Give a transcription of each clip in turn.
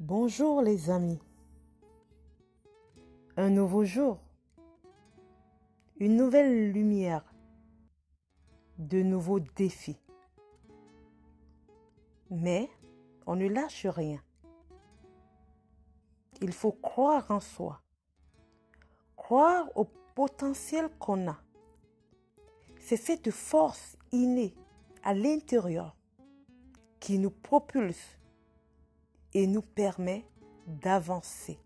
Bonjour les amis. Un nouveau jour. Une nouvelle lumière. De nouveaux défis. Mais on ne lâche rien. Il faut croire en soi. Croire au potentiel qu'on a. C'est cette force innée à l'intérieur qui nous propulse et nous permet d'avancer.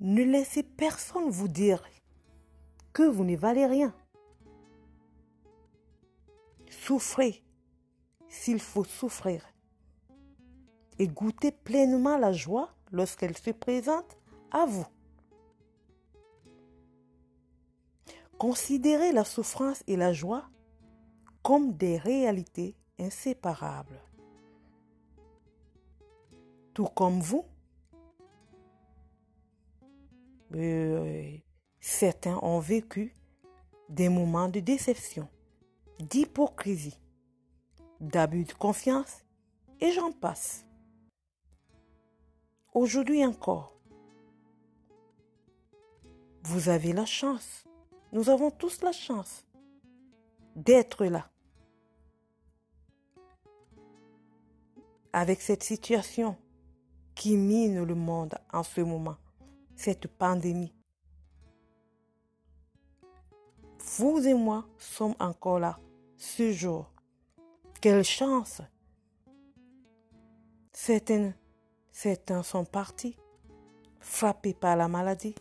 Ne laissez personne vous dire que vous ne valez rien. Souffrez s'il faut souffrir et goûtez pleinement la joie lorsqu'elle se présente à vous. Considérez la souffrance et la joie comme des réalités inséparables. Tout comme vous, euh, certains ont vécu des moments de déception, d'hypocrisie, d'abus de confiance, et j'en passe. Aujourd'hui encore, vous avez la chance, nous avons tous la chance d'être là avec cette situation qui mine le monde en ce moment, cette pandémie. Vous et moi sommes encore là ce jour. Quelle chance Certains, certains sont partis, frappés par la maladie.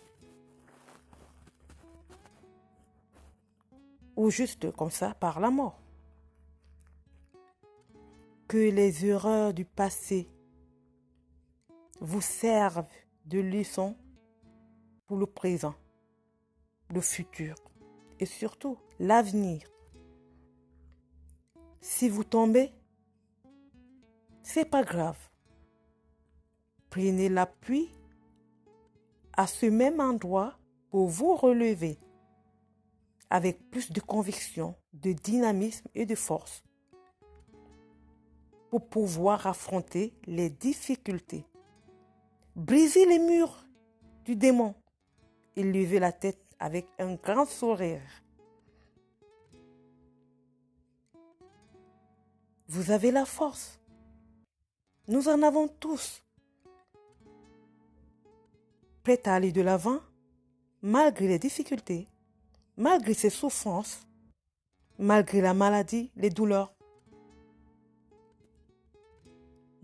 Ou juste comme ça par la mort que les erreurs du passé vous servent de leçon pour le présent, le futur et surtout l'avenir. Si vous tombez, c'est pas grave. Prenez l'appui à ce même endroit pour vous relever avec plus de conviction, de dynamisme et de force pouvoir affronter les difficultés. Briser les murs du démon et lever la tête avec un grand sourire. Vous avez la force. Nous en avons tous. Prêt à aller de l'avant, malgré les difficultés, malgré ses souffrances, malgré la maladie, les douleurs.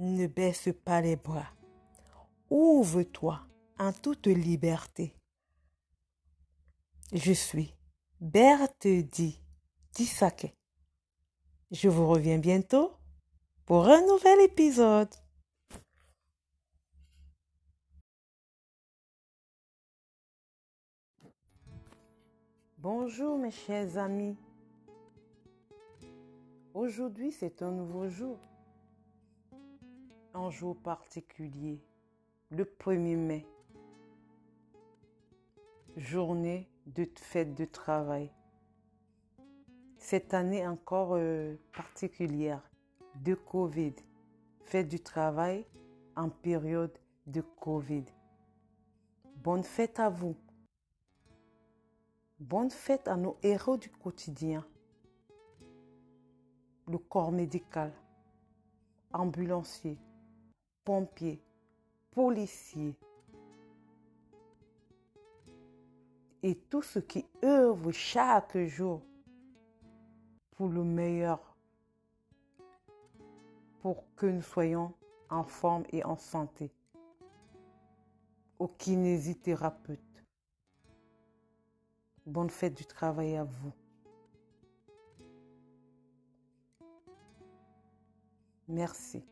Ne baisse pas les bras. Ouvre-toi en toute liberté. Je suis Berthe Di Disake. Je vous reviens bientôt pour un nouvel épisode. Bonjour mes chers amis. Aujourd'hui c'est un nouveau jour un jour particulier, le 1er mai, journée de fête de travail. Cette année encore euh, particulière de Covid, fête du travail en période de Covid. Bonne fête à vous. Bonne fête à nos héros du quotidien. Le corps médical, ambulancier, pompiers, policiers et tous ceux qui œuvrent chaque jour pour le meilleur, pour que nous soyons en forme et en santé. Aux kinésithérapeutes, bonne fête du travail à vous. Merci.